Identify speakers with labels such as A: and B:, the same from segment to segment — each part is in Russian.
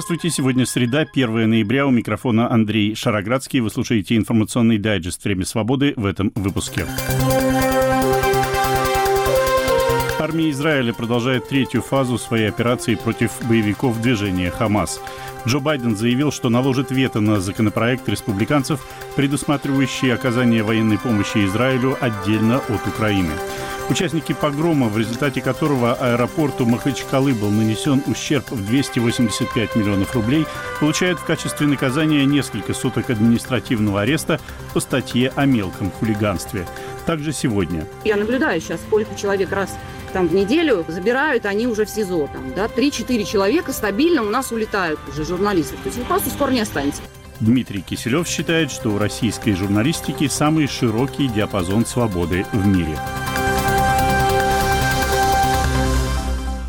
A: Здравствуйте, сегодня среда, 1 ноября, у микрофона Андрей Шароградский. Вы слушаете информационный дайджест «Время свободы» в этом выпуске. Армия Израиля продолжает третью фазу своей операции против боевиков движения «Хамас». Джо Байден заявил, что наложит вето на законопроект республиканцев, предусматривающий оказание военной помощи Израилю отдельно от Украины. Участники погрома, в результате которого аэропорту Махачкалы был нанесен ущерб в 285 миллионов рублей, получают в качестве наказания несколько суток административного ареста по статье о мелком хулиганстве. Также сегодня.
B: Я наблюдаю сейчас, сколько человек раз там в неделю забирают, они уже в СИЗО. Там, да, 3-4 человека стабильно у нас улетают уже журналисты. То есть вы просто скоро не останется.
A: Дмитрий Киселев считает, что у российской журналистики самый широкий диапазон свободы в мире.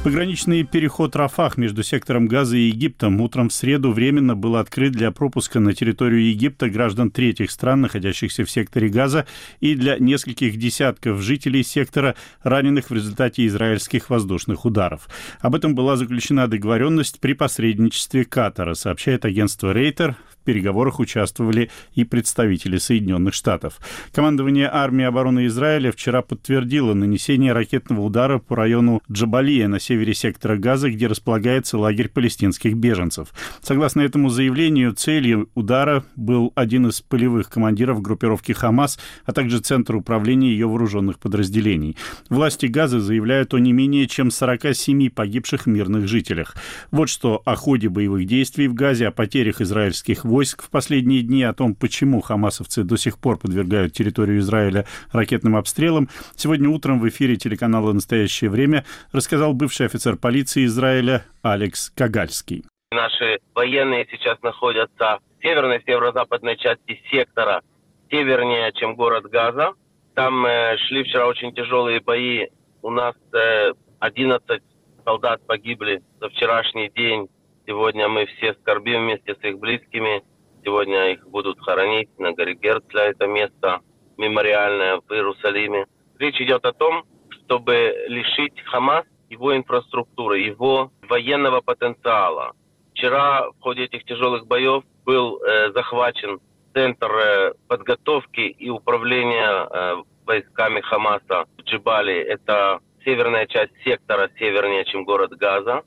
A: Пограничный переход Рафах между сектором Газа и Египтом утром в среду временно был открыт для пропуска на территорию Египта граждан третьих стран, находящихся в секторе Газа, и для нескольких десятков жителей сектора, раненых в результате израильских воздушных ударов. Об этом была заключена договоренность при посредничестве Катара, сообщает агентство Рейтер переговорах участвовали и представители Соединенных Штатов. Командование армии обороны Израиля вчера подтвердило нанесение ракетного удара по району Джабалия на севере сектора Газа, где располагается лагерь палестинских беженцев. Согласно этому заявлению, целью удара был один из полевых командиров группировки «Хамас», а также Центр управления ее вооруженных подразделений. Власти Газа заявляют о не менее чем 47 погибших мирных жителях. Вот что о ходе боевых действий в Газе, о потерях израильских войск в последние дни, о том, почему хамасовцы до сих пор подвергают территорию Израиля ракетным обстрелам, сегодня утром в эфире телеканала «Настоящее время» рассказал бывший офицер полиции Израиля Алекс Кагальский.
C: Наши военные сейчас находятся в северной северо-западной части сектора, севернее, чем город Газа. Там э, шли вчера очень тяжелые бои. У нас э, 11 солдат погибли за вчерашний день. Сегодня мы все скорбим вместе с их близкими. Сегодня их будут хоронить на горе Герцля, это место мемориальное в Иерусалиме. Речь идет о том, чтобы лишить Хамас его инфраструктуры, его военного потенциала. Вчера в ходе этих тяжелых боев был э, захвачен центр э, подготовки и управления э, войсками Хамаса в Джибали. Это северная часть сектора, севернее, чем город Газа.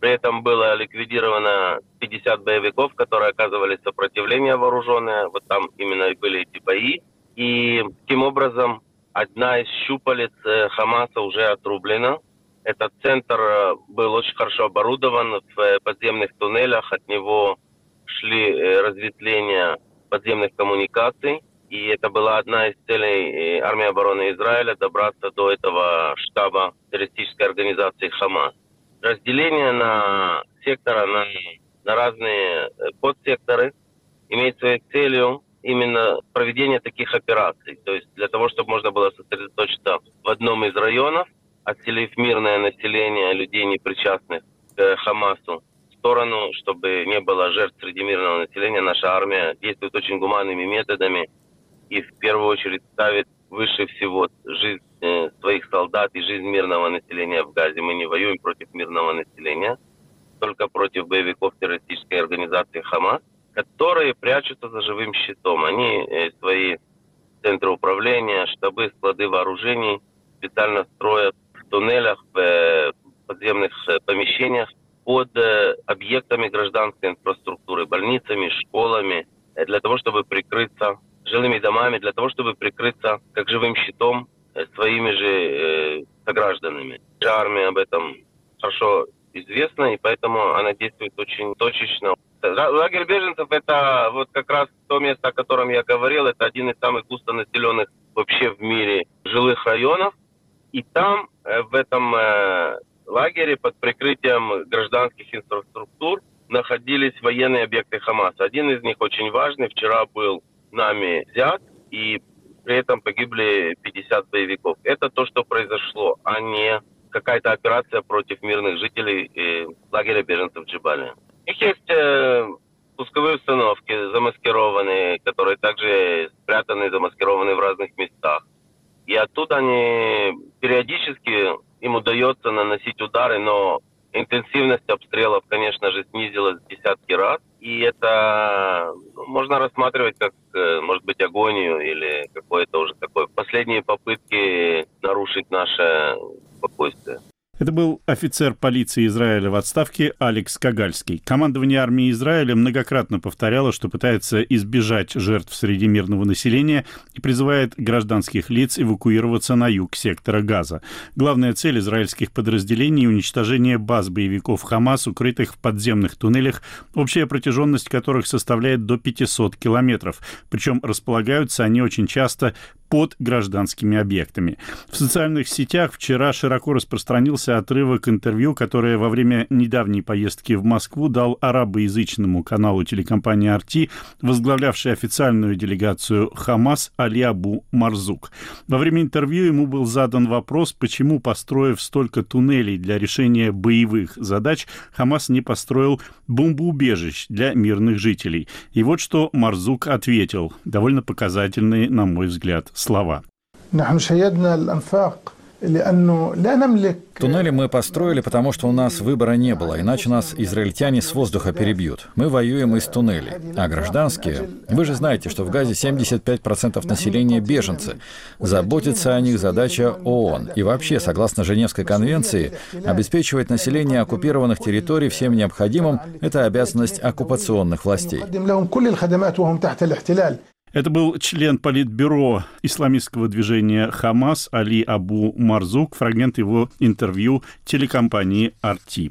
C: При этом было ликвидировано 50 боевиков, которые оказывали сопротивление вооруженное. Вот там именно и были эти бои. И таким образом одна из щупалец э, Хамаса уже отрублена. Этот центр э, был очень хорошо оборудован в э, подземных туннелях. От него шли разветвления подземных коммуникаций. И это была одна из целей армии обороны Израиля добраться до этого штаба террористической организации Хамас разделение на сектора, на, на разные э, подсекторы имеет своей целью именно проведение таких операций. То есть для того, чтобы можно было сосредоточиться в одном из районов, отселив мирное население людей, не причастных к Хамасу, в сторону, чтобы не было жертв среди мирного населения, наша армия действует очень гуманными методами и в первую очередь ставит выше всего жизнь э, своих солдат и жизнь мирного населения в Газе. Мы не воюем против мирного населения, только против боевиков террористической организации Хамас, которые прячутся за живым щитом. Они э, свои центры управления, штабы, склады вооружений специально строят в туннелях, в э, подземных помещениях под объектами гражданской инфраструктуры, больницами, школами, для того, чтобы прикрыться жилыми домами для того, чтобы прикрыться как живым щитом э, своими же э, согражданами. Армия об этом хорошо известна, и поэтому она действует очень точечно. Лагерь беженцев – это вот как раз то место, о котором я говорил, это один из самых густонаселенных вообще в мире жилых районов. И там, э, в этом э, лагере, под прикрытием гражданских инфраструктур, находились военные объекты Хамаса. Один из них очень важный. Вчера был нами взят, и при этом погибли 50 боевиков. Это то, что произошло, а не какая-то операция против мирных жителей лагеря беженцев Джибали. У них есть э, пусковые установки замаскированные, которые также спрятаны, замаскированы в разных местах. И оттуда они периодически им удается наносить удары, но Интенсивность обстрелов, конечно же, снизилась в десятки раз. И это ну, можно рассматривать как, э, может быть, агонию или какое-то уже такое последние попытки нарушить наше спокойствие.
A: Это был офицер полиции Израиля в отставке Алекс Кагальский. Командование армии Израиля многократно повторяло, что пытается избежать жертв среди мирного населения и призывает гражданских лиц эвакуироваться на юг сектора Газа. Главная цель израильских подразделений – уничтожение баз боевиков Хамас, укрытых в подземных туннелях, общая протяженность которых составляет до 500 километров. Причем располагаются они очень часто под гражданскими объектами. В социальных сетях вчера широко распространился отрывок интервью, которое во время недавней поездки в Москву дал арабоязычному каналу телекомпании «Арти», возглавлявший официальную делегацию «Хамас» Али Абу Марзук. Во время интервью ему был задан вопрос, почему, построив столько туннелей для решения боевых задач, Хамас не построил бомбоубежищ для мирных жителей. И вот что Марзук ответил, довольно показательные, на мой взгляд, слова.
D: Туннели мы построили, потому что у нас выбора не было, иначе нас израильтяне с воздуха перебьют. Мы воюем из туннелей. А гражданские... Вы же знаете, что в Газе 75% населения беженцы. Заботиться о них задача ООН. И вообще, согласно Женевской конвенции, обеспечивать население оккупированных территорий всем необходимым – это обязанность оккупационных властей.
A: Это был член политбюро исламистского движения «Хамас» Али Абу Марзук, фрагмент его интервью телекомпании «Арти».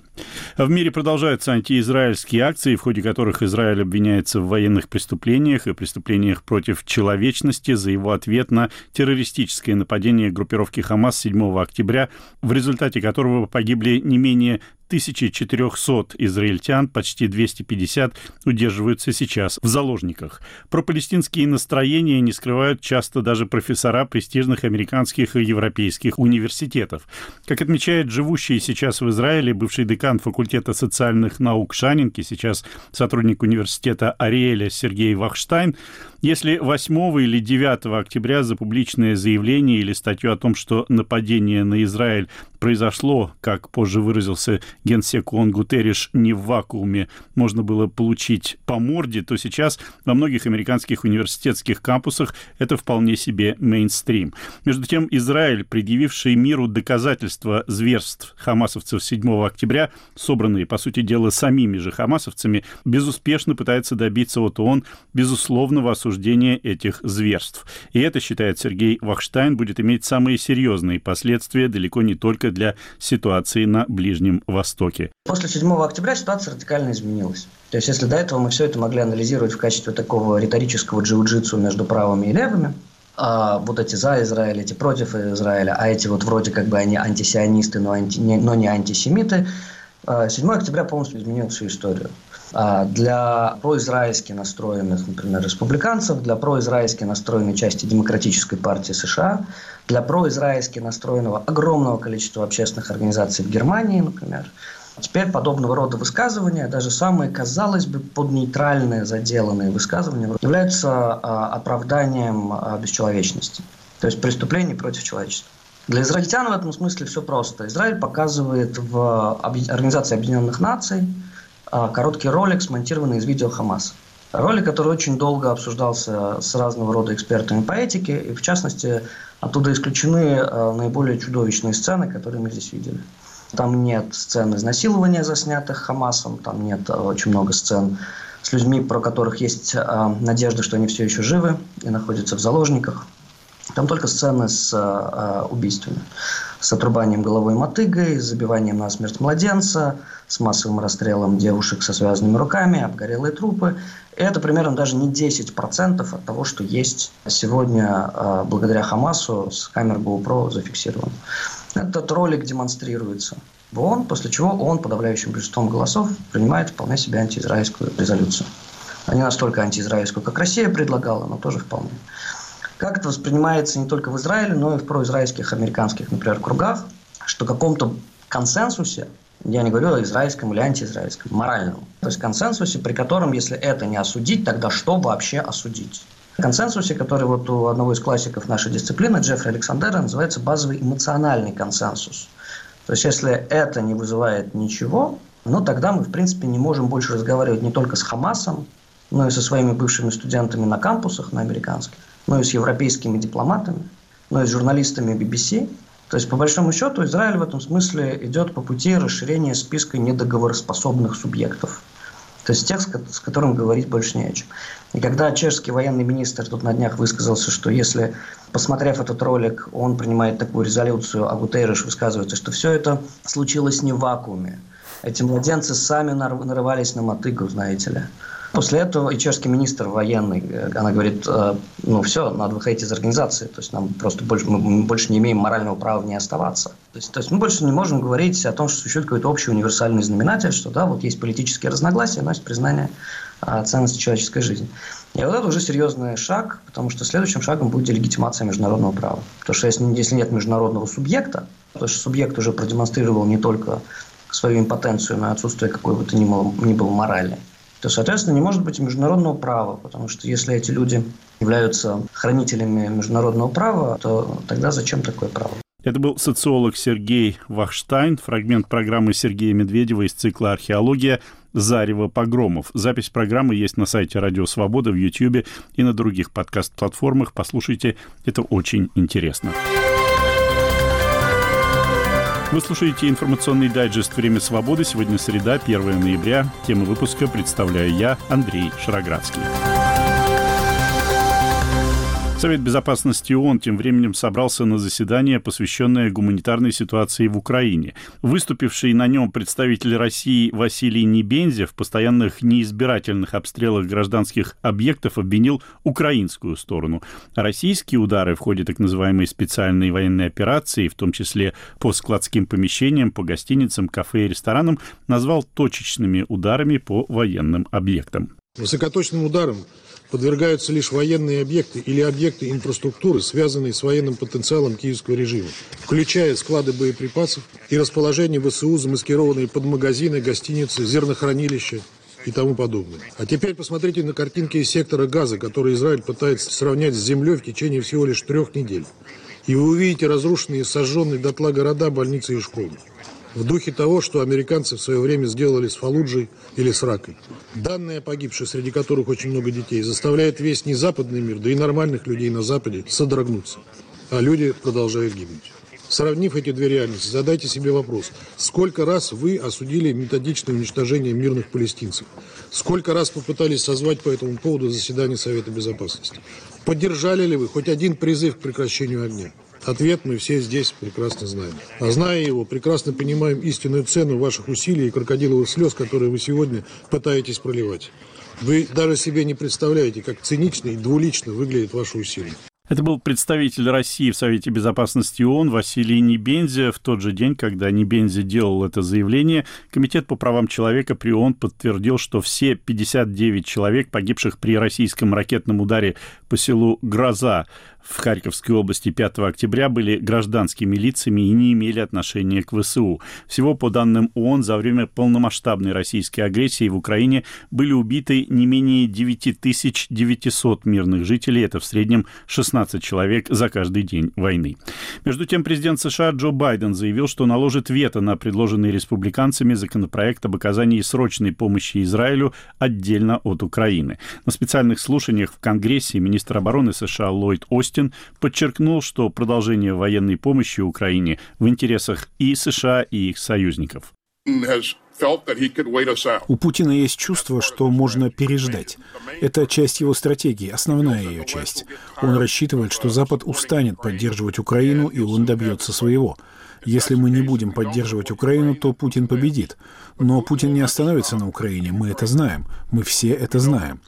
A: В мире продолжаются антиизраильские акции, в ходе которых Израиль обвиняется в военных преступлениях и преступлениях против человечности за его ответ на террористическое нападение группировки «Хамас» 7 октября, в результате которого погибли не менее 1400 израильтян, почти 250 удерживаются сейчас в заложниках. Про палестинские настроения не скрывают часто даже профессора престижных американских и европейских университетов. Как отмечает живущий сейчас в Израиле бывший декан факультета социальных наук Шанинки, сейчас сотрудник университета Ариэля Сергей Вахштайн, если 8 или 9 октября за публичное заявление или статью о том, что нападение на Израиль произошло, как позже выразился генсек ООН Гутерриш, не в вакууме, можно было получить по морде, то сейчас во многих американских университетских кампусах это вполне себе мейнстрим. Между тем, Израиль, предъявивший миру доказательства зверств хамасовцев 7 октября, собранные, по сути дела, самими же хамасовцами, безуспешно пытается добиться от ООН безусловного осуждения этих зверств. И это, считает Сергей Вахштайн, будет иметь самые серьезные последствия далеко не только для ситуации на Ближнем Востоке.
E: После 7 октября ситуация радикально изменилась. То есть, если до этого мы все это могли анализировать в качестве такого риторического джиу-джитсу между правыми и левыми, а вот эти за Израиль, эти против Израиля, а эти вот вроде как бы они антисионисты, но, анти, но не антисемиты, 7 а, октября полностью изменил всю историю. А для произраильски настроенных, например, республиканцев, для произраильски настроенной части Демократической партии США, для произраильски настроенного огромного количества общественных организаций в Германии, например, Теперь подобного рода высказывания, даже самые, казалось бы, поднейтральные заделанные высказывания, являются а, оправданием а, бесчеловечности, то есть преступлений против человечества. Для израильтян в этом смысле все просто. Израиль показывает в Организации Объединенных Наций короткий ролик, смонтированный из видео Хамаса. Ролик, который очень долго обсуждался с разного рода экспертами по этике, и в частности оттуда исключены а, наиболее чудовищные сцены, которые мы здесь видели. Там нет сцен изнасилования, заснятых Хамасом, там нет а, очень много сцен с людьми, про которых есть надежда, что они все еще живы и находятся в заложниках. Там только сцены с э, убийствами. С отрубанием головой мотыгой, с забиванием на смерть младенца, с массовым расстрелом девушек со связанными руками, обгорелые трупы. Это примерно даже не 10% от того, что есть сегодня э, благодаря Хамасу с камер GoPro зафиксировано. Этот ролик демонстрируется в ООН, после чего ООН подавляющим большинством голосов принимает вполне себе антиизраильскую резолюцию. Не настолько антиизраильскую, как Россия предлагала, но тоже вполне. Как это воспринимается не только в Израиле, но и в произраильских, американских, например, кругах, что каком-то консенсусе, я не говорю о израильском или антиизраильском, моральном, то есть консенсусе, при котором, если это не осудить, тогда что вообще осудить? консенсусе, который вот у одного из классиков нашей дисциплины, Джеффри Александера, называется базовый эмоциональный консенсус. То есть, если это не вызывает ничего, ну, тогда мы, в принципе, не можем больше разговаривать не только с Хамасом, но и со своими бывшими студентами на кампусах, на американских, но и с европейскими дипломатами, но и с журналистами BBC. То есть, по большому счету, Израиль в этом смысле идет по пути расширения списка недоговороспособных субъектов. То есть тех, с которым говорить больше не о чем. И когда чешский военный министр тут на днях высказался, что если, посмотрев этот ролик, он принимает такую резолюцию, а Гутерреш высказывается, что все это случилось не в вакууме. Эти младенцы сами нарывались на мотыгу, знаете ли. После этого и министр военный, э, она говорит, э, ну все, надо выходить из организации, то есть нам просто больше, мы больше не имеем морального права в ней оставаться. То есть, то есть мы больше не можем говорить о том, что существует какой-то общий универсальный знаменатель, что да, вот есть политические разногласия, но есть признание а, ценности человеческой жизни. И вот это уже серьезный шаг, потому что следующим шагом будет делегитимация международного права. Потому что если, если нет международного субъекта, то есть субъект уже продемонстрировал не только свою импотенцию, и отсутствие какой бы то ни было, ни было морали, то, соответственно, не может быть и международного права, потому что если эти люди являются хранителями международного права, то тогда зачем такое право?
A: Это был социолог Сергей Вахштайн, фрагмент программы Сергея Медведева из цикла «Археология. Зарево погромов». Запись программы есть на сайте Радио Свобода, в YouTube и на других подкаст-платформах. Послушайте, это очень интересно. Вы слушаете информационный дайджест «Время свободы». Сегодня среда, 1 ноября. Тему выпуска представляю я, Андрей Шароградский. Совет Безопасности ООН тем временем собрался на заседание, посвященное гуманитарной ситуации в Украине. Выступивший на нем представитель России Василий Небензя в постоянных неизбирательных обстрелах гражданских объектов обвинил украинскую сторону. Российские удары в ходе так называемой специальной военной операции, в том числе по складским помещениям, по гостиницам, кафе и ресторанам, назвал точечными ударами по военным объектам.
F: Высокоточным ударом подвергаются лишь военные объекты или объекты инфраструктуры, связанные с военным потенциалом киевского режима, включая склады боеприпасов и расположение ВСУ, замаскированные под магазины, гостиницы, зернохранилища и тому подобное. А теперь посмотрите на картинки из сектора газа, который Израиль пытается сравнять с землей в течение всего лишь трех недель. И вы увидите разрушенные сожженные дотла города, больницы и школы в духе того, что американцы в свое время сделали с Фалуджей или с Ракой. Данные о погибших, среди которых очень много детей, заставляют весь незападный мир, да и нормальных людей на Западе, содрогнуться. А люди продолжают гибнуть. Сравнив эти две реальности, задайте себе вопрос, сколько раз вы осудили методичное уничтожение мирных палестинцев? Сколько раз попытались созвать по этому поводу заседание Совета Безопасности? Поддержали ли вы хоть один призыв к прекращению огня? Ответ мы все здесь прекрасно знаем. А зная его, прекрасно понимаем истинную цену ваших усилий и крокодиловых слез, которые вы сегодня пытаетесь проливать. Вы даже себе не представляете, как цинично и двулично выглядят ваши усилия.
A: Это был представитель России в Совете Безопасности ООН Василий Небензи. В тот же день, когда Небензи делал это заявление, Комитет по правам человека при ООН подтвердил, что все 59 человек, погибших при российском ракетном ударе по селу Гроза в Харьковской области 5 октября были гражданскими лицами и не имели отношения к ВСУ. Всего, по данным ООН, за время полномасштабной российской агрессии в Украине были убиты не менее 9900 мирных жителей. Это в среднем 16 человек за каждый день войны. Между тем, президент США Джо Байден заявил, что наложит вето на предложенный республиканцами законопроект об оказании срочной помощи Израилю отдельно от Украины. На специальных слушаниях в Конгрессе министр обороны США Ллойд Остин Остин подчеркнул, что продолжение военной помощи Украине в интересах и США, и их союзников.
G: У Путина есть чувство, что можно переждать. Это часть его стратегии, основная ее часть. Он рассчитывает, что Запад устанет поддерживать Украину, и он добьется своего. Если мы не будем поддерживать Украину, то Путин победит. Но Путин не остановится на Украине, мы это знаем. Мы все это знаем.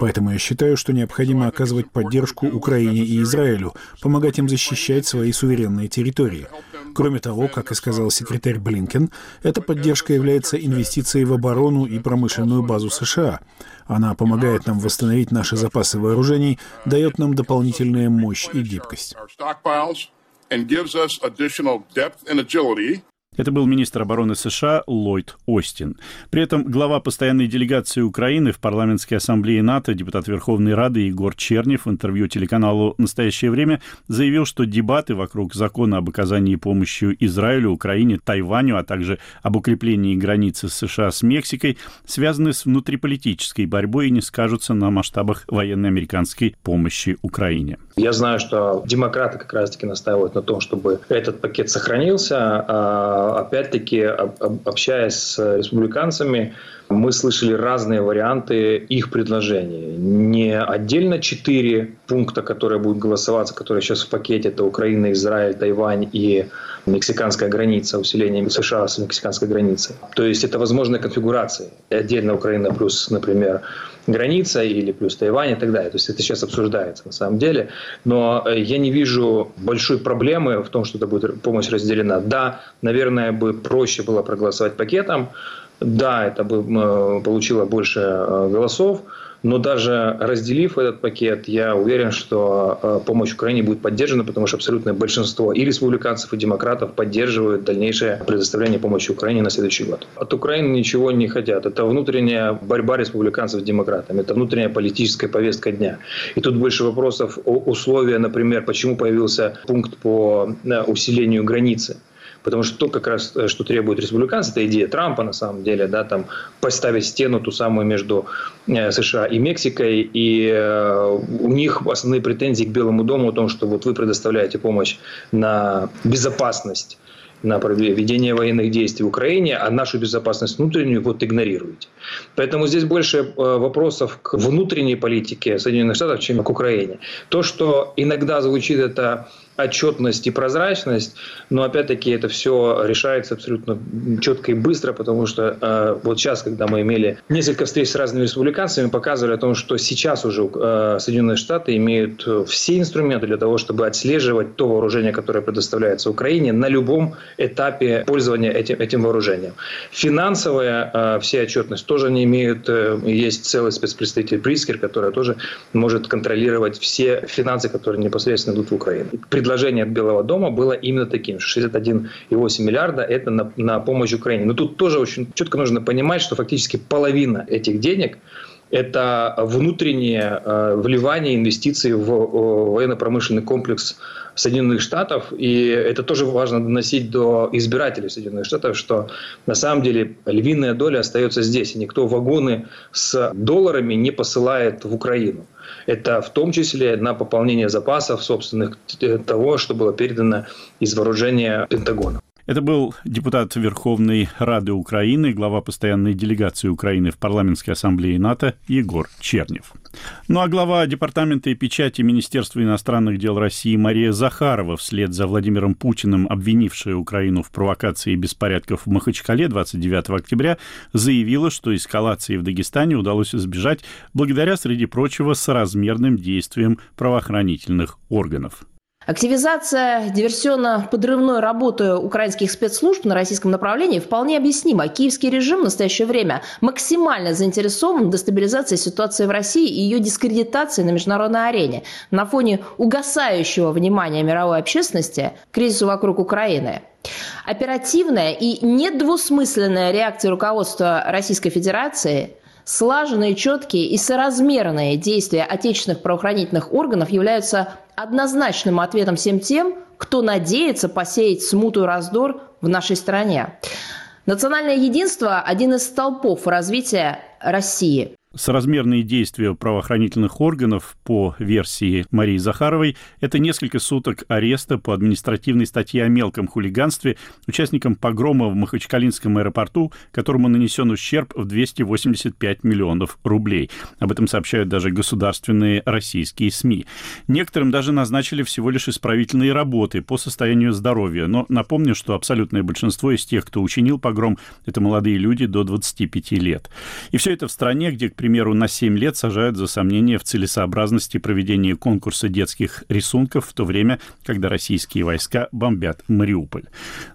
G: Поэтому я считаю, что необходимо оказывать поддержку Украине и Израилю, помогать им защищать свои суверенные территории. Кроме того, как и сказал секретарь Блинкен, эта поддержка является инвестицией в оборону и промышленную базу США. Она помогает нам восстановить наши запасы вооружений, дает нам дополнительную мощь и гибкость.
A: and gives us additional depth and agility Это был министр обороны США Ллойд Остин. При этом глава постоянной делегации Украины в парламентской ассамблее НАТО, депутат Верховной Рады Егор Чернев в интервью телеканалу «Настоящее время» заявил, что дебаты вокруг закона об оказании помощи Израилю, Украине, Тайваню, а также об укреплении границы США с Мексикой связаны с внутриполитической борьбой и не скажутся на масштабах военной американской помощи Украине.
H: Я знаю, что демократы как раз-таки настаивают на том, чтобы этот пакет сохранился. А, опять-таки, общаясь с республиканцами, мы слышали разные варианты их предложений. Не отдельно четыре пункта, которые будут голосоваться, которые сейчас в пакете, это Украина, Израиль, Тайвань и мексиканская граница, усиление США с мексиканской границей. То есть это возможные конфигурации. Отдельно Украина плюс, например, граница или плюс Тайвань и так далее. То есть это сейчас обсуждается на самом деле. Но э, я не вижу большой проблемы в том, что это будет помощь разделена. Да, наверное, бы проще было проголосовать пакетом. Да, это бы э, получило больше э, голосов. Но даже разделив этот пакет, я уверен, что э, помощь Украине будет поддержана, потому что абсолютное большинство и республиканцев, и демократов поддерживают дальнейшее предоставление помощи Украине на следующий год. От Украины ничего не хотят. Это внутренняя борьба республиканцев с демократами. Это внутренняя политическая повестка дня. И тут больше вопросов о условиях, например, почему появился пункт по усилению границы. Потому что то, как раз, э, что требует республиканцы, это идея Трампа, на самом деле, да, там поставить стену ту самую между э, США и Мексикой, и э, у них основные претензии к Белому дому о том, что вот вы предоставляете помощь на безопасность на ведение военных действий в Украине, а нашу безопасность внутреннюю вот игнорируете. Поэтому здесь больше вопросов к внутренней политике Соединенных Штатов, чем к Украине. То, что иногда звучит это отчетность и прозрачность, но опять-таки это все решается абсолютно четко и быстро, потому что э, вот сейчас, когда мы имели несколько встреч с разными республиканцами, показывали о том, что сейчас уже э, Соединенные Штаты имеют все инструменты для того, чтобы отслеживать то вооружение, которое предоставляется Украине на любом этапе пользования этим, этим вооружением. Финансовая э, вся отчетность тоже не имеют. Э, есть целый спецпредставитель Прискер, который тоже может контролировать все финансы, которые непосредственно идут в Украину предложение от Белого дома было именно таким, что 61,8 миллиарда – это на, на помощь Украине. Но тут тоже очень четко нужно понимать, что фактически половина этих денег это внутреннее э, вливание инвестиций в военно-промышленный комплекс Соединенных Штатов. И это тоже важно доносить до избирателей Соединенных Штатов, что на самом деле львиная доля остается здесь. И никто вагоны с долларами не посылает в Украину. Это в том числе на пополнение запасов собственных того, что было передано из вооружения Пентагона.
A: Это был депутат Верховной Рады Украины, глава постоянной делегации Украины в парламентской ассамблее НАТО Егор Чернев. Ну а глава Департамента и печати Министерства иностранных дел России Мария Захарова, вслед за Владимиром Путиным, обвинившая Украину в провокации беспорядков в Махачкале 29 октября, заявила, что эскалации в Дагестане удалось избежать благодаря, среди прочего, соразмерным действиям правоохранительных органов.
I: Активизация диверсионно-подрывной работы украинских спецслужб на российском направлении вполне объяснима. Киевский режим в настоящее время максимально заинтересован в дестабилизации ситуации в России и ее дискредитации на международной арене на фоне угасающего внимания мировой общественности к кризису вокруг Украины. Оперативная и недвусмысленная реакция руководства Российской Федерации – Слаженные, четкие и соразмерные действия отечественных правоохранительных органов являются однозначным ответом всем тем, кто надеется посеять смуту и раздор в нашей стране. Национальное единство – один из столпов развития России
A: соразмерные действия правоохранительных органов по версии Марии Захаровой – это несколько суток ареста по административной статье о мелком хулиганстве участникам погрома в Махачкалинском аэропорту, которому нанесен ущерб в 285 миллионов рублей. Об этом сообщают даже государственные российские СМИ. Некоторым даже назначили всего лишь исправительные работы по состоянию здоровья. Но напомню, что абсолютное большинство из тех, кто учинил погром, это молодые люди до 25 лет. И все это в стране, где, к примеру, на 7 лет сажают за сомнение в целесообразности проведения конкурса детских рисунков в то время, когда российские войска бомбят Мариуполь.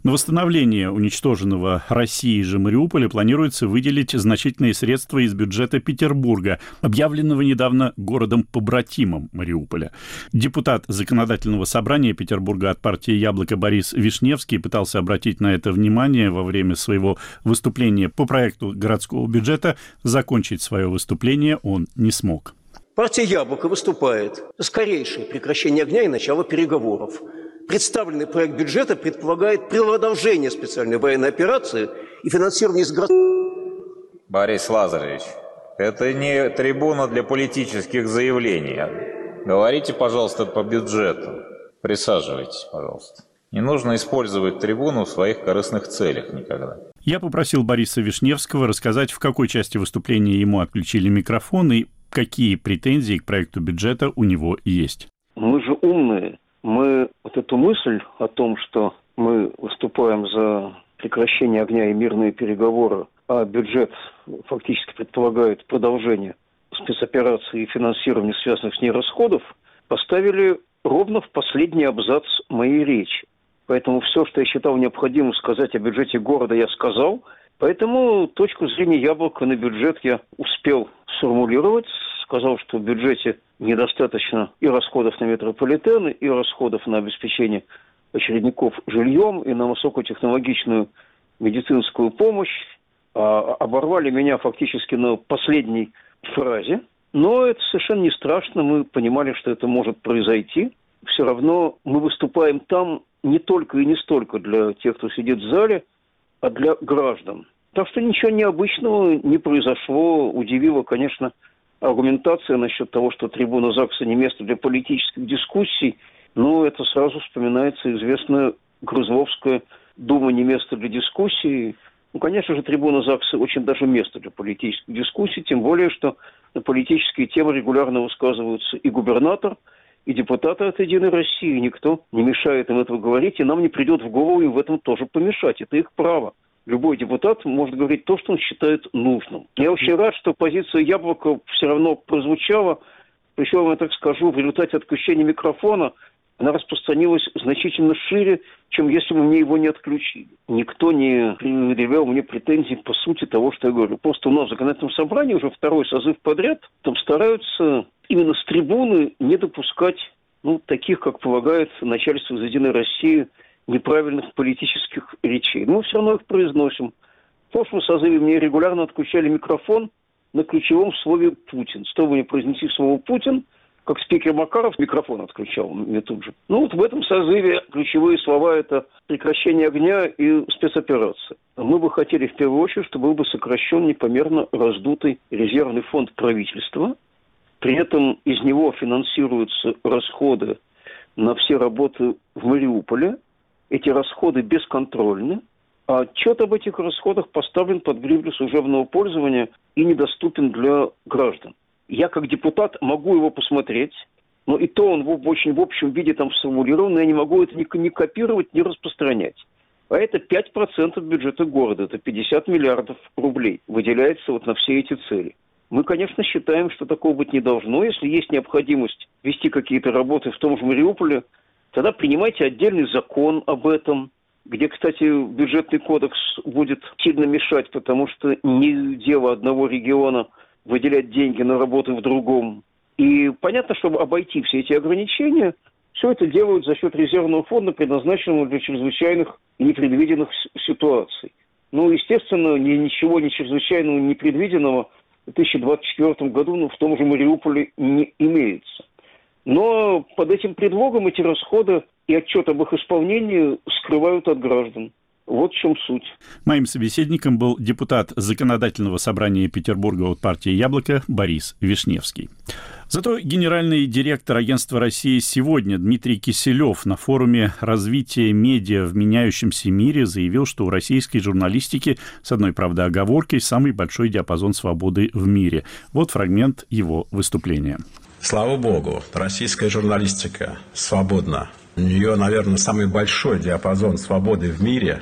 A: На восстановление уничтоженного Россией же Мариуполя планируется выделить значительные средства из бюджета Петербурга, объявленного недавно городом-побратимом Мариуполя. Депутат Законодательного собрания Петербурга от партии «Яблоко» Борис Вишневский пытался обратить на это внимание во время своего выступления по проекту городского бюджета. Закончить свое выступление он не смог.
J: Партия «Яблоко» выступает за скорейшее прекращение огня и начало переговоров. Представленный проект бюджета предполагает продолжение специальной военной операции и финансирование из.
K: Борис Лазаревич, это не трибуна для политических заявлений. Говорите, пожалуйста, по бюджету. Присаживайтесь, пожалуйста. Не нужно использовать трибуну в своих корыстных целях никогда.
A: Я попросил Бориса Вишневского рассказать, в какой части выступления ему отключили микрофон и какие претензии к проекту бюджета у него есть.
J: Мы же умные. Мы вот эту мысль о том, что мы выступаем за прекращение огня и мирные переговоры, а бюджет фактически предполагает продолжение спецоперации и финансирования связанных с ней расходов, поставили ровно в последний абзац моей речи. Поэтому все, что я считал необходимым сказать о бюджете города, я сказал. Поэтому точку зрения яблока на бюджет я успел сформулировать. Сказал, что в бюджете недостаточно и расходов на метрополитены, и расходов на обеспечение очередников жильем, и на высокотехнологичную медицинскую помощь. А оборвали меня фактически на последней фразе. Но это совершенно не страшно. Мы понимали, что это может произойти. Все равно мы выступаем там, не только и не столько для тех, кто сидит в зале, а для граждан. Так что ничего необычного не произошло. Удивило, конечно, аргументация насчет того, что трибуна ЗАГСа не место для политических дискуссий. Но это сразу вспоминается известная Грузловская «Дума не место для дискуссий». Ну, конечно же, трибуна ЗАГСа очень даже место для политических дискуссий, тем более, что на политические темы регулярно высказываются и губернатор – и депутаты от «Единой России». Никто не мешает им этого говорить, и нам не придет в голову им в этом тоже помешать. Это их право. Любой депутат может говорить то, что он считает нужным. Я очень рад, что позиция Яблока все равно прозвучала. Причем, я так скажу, в результате отключения микрофона она распространилась значительно шире, чем если бы мне его не отключили. Никто не предъявлял мне претензий по сути того, что я говорю. Просто у нас в законодательном собрании уже второй созыв подряд, там стараются именно с трибуны не допускать ну, таких, как полагает начальство из «Единой России», неправильных политических речей. Мы все равно их произносим. В прошлом созыве мне регулярно отключали микрофон на ключевом слове «Путин». Стоило не произнести слово «Путин», как спикер Макаров микрофон отключал мне тут же. Ну вот в этом созыве ключевые слова – это прекращение огня и спецоперация. Мы бы хотели в первую очередь, чтобы был бы сокращен непомерно раздутый резервный фонд правительства, при этом из него финансируются расходы на все работы в Мариуполе. Эти расходы бесконтрольны. А отчет об этих расходах поставлен под гривлю служебного пользования и недоступен для граждан. Я как депутат могу его посмотреть, но и то он в очень в общем виде там сформулирован, я не могу это ни, ни копировать, ни распространять. А это 5% бюджета города, это 50 миллиардов рублей выделяется вот на все эти цели. Мы, конечно, считаем, что такого быть не должно. Если есть необходимость вести какие-то работы в том же Мариуполе, тогда принимайте отдельный закон об этом, где, кстати, бюджетный кодекс будет сильно мешать, потому что не дело одного региона выделять деньги на работы в другом. И понятно, чтобы обойти все эти ограничения, все это делают за счет резервного фонда, предназначенного для чрезвычайных и непредвиденных ситуаций. Ну, естественно, ничего не чрезвычайного, непредвиденного – в 2024 году ну, в том же Мариуполе не имеется. Но под этим предлогом эти расходы и отчет об их исполнении скрывают от граждан. Вот в чем суть.
A: Моим собеседником был депутат Законодательного собрания Петербурга от партии «Яблоко» Борис Вишневский. Зато генеральный директор агентства России сегодня Дмитрий Киселев на форуме развития медиа в меняющемся мире заявил, что у российской журналистики, с одной, правда, оговоркой, самый большой диапазон свободы в мире. Вот фрагмент его выступления.
L: Слава богу, российская журналистика свободна. У нее, наверное, самый большой диапазон свободы в мире.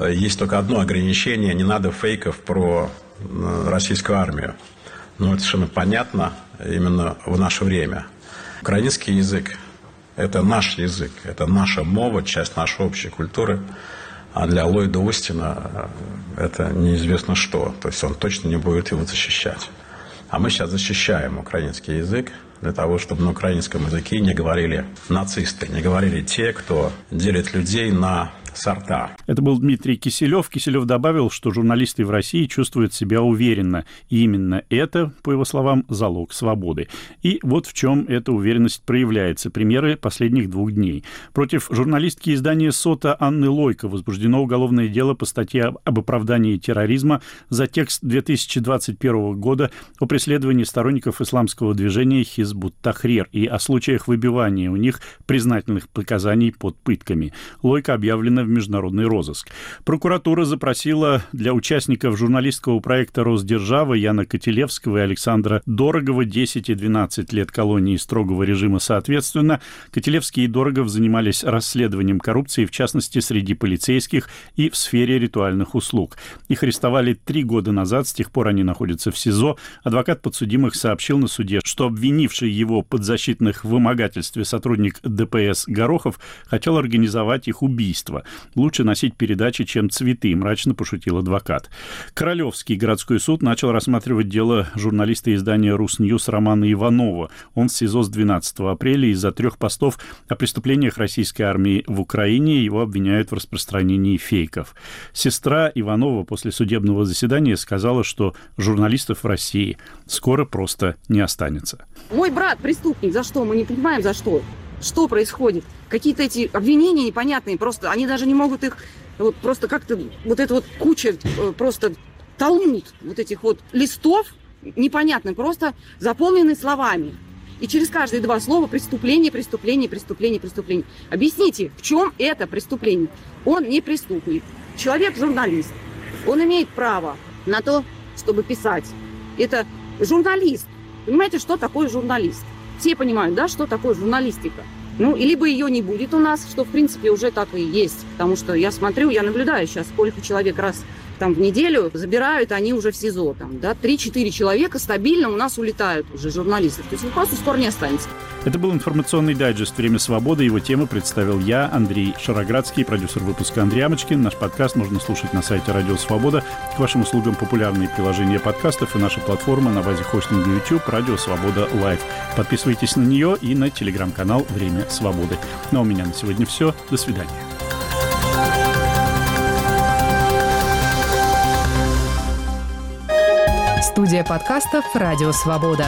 L: Есть только одно ограничение – не надо фейков про э, российскую армию. но это совершенно понятно именно в наше время. Украинский язык – это наш язык, это наша мова, часть нашей общей культуры. А для Ллойда Устина это неизвестно что. То есть он точно не будет его защищать. А мы сейчас защищаем украинский язык для того, чтобы на украинском языке не говорили нацисты, не говорили те, кто делит людей на сорта.
A: Это был Дмитрий Киселев. Киселев добавил, что журналисты в России чувствуют себя уверенно. И именно это, по его словам, залог свободы. И вот в чем эта уверенность проявляется. Примеры последних двух дней. Против журналистки издания «Сота» Анны Лойко возбуждено уголовное дело по статье об оправдании терроризма за текст 2021 года о преследовании сторонников исламского движения Хизбут Тахрир и о случаях выбивания у них признательных показаний под пытками. Лойко объявлена в международный розыск. Прокуратура запросила для участников журналистского проекта «Росдержава» Яна Котелевского и Александра Дорогова 10 и 12 лет колонии строгого режима соответственно. Котелевский и Дорогов занимались расследованием коррупции, в частности, среди полицейских и в сфере ритуальных услуг. Их арестовали три года назад, с тех пор они находятся в СИЗО. Адвокат подсудимых сообщил на суде, что обвинивший его подзащитных в вымогательстве сотрудник ДПС Горохов хотел организовать их убийство. Лучше носить передачи, чем цветы, мрачно пошутил адвокат. Королевский городской суд начал рассматривать дело журналиста издания «Русньюз» Романа Иванова. Он в СИЗО с 12 апреля из-за трех постов о преступлениях российской армии в Украине. Его обвиняют в распространении фейков. Сестра Иванова после судебного заседания сказала, что журналистов в России скоро просто не останется.
B: Мой брат преступник. За что? Мы не понимаем, за что. Что происходит? Какие-то эти обвинения непонятные, просто они даже не могут их вот просто как-то вот эта вот куча э, просто талмуд вот этих вот листов непонятно, просто заполнены словами. И через каждые два слова преступление, преступление, преступление, преступление. Объясните, в чем это преступление? Он не преступник. Человек журналист. Он имеет право на то, чтобы писать. Это журналист. Понимаете, что такое журналист? Все понимают, да, что такое журналистика. Ну, либо ее не будет у нас, что, в принципе, уже так и есть. Потому что я смотрю, я наблюдаю сейчас, сколько человек раз там в неделю забирают, они уже в СИЗО. Там, да, 3-4 человека стабильно у нас улетают уже журналисты. То есть вопросу скоро не останется.
A: Это был информационный дайджест «Время свободы». Его темы представил я, Андрей Шароградский, продюсер выпуска Андрей Амочкин. Наш подкаст можно слушать на сайте «Радио Свобода». К вашим услугам популярные приложения подкастов и наша платформа на базе хостинга YouTube «Радио Свобода Лайв». Подписывайтесь на нее и на телеграм-канал «Время свободы». Ну а у меня на сегодня все. До свидания.
M: Студия подкастов «Радио Свобода».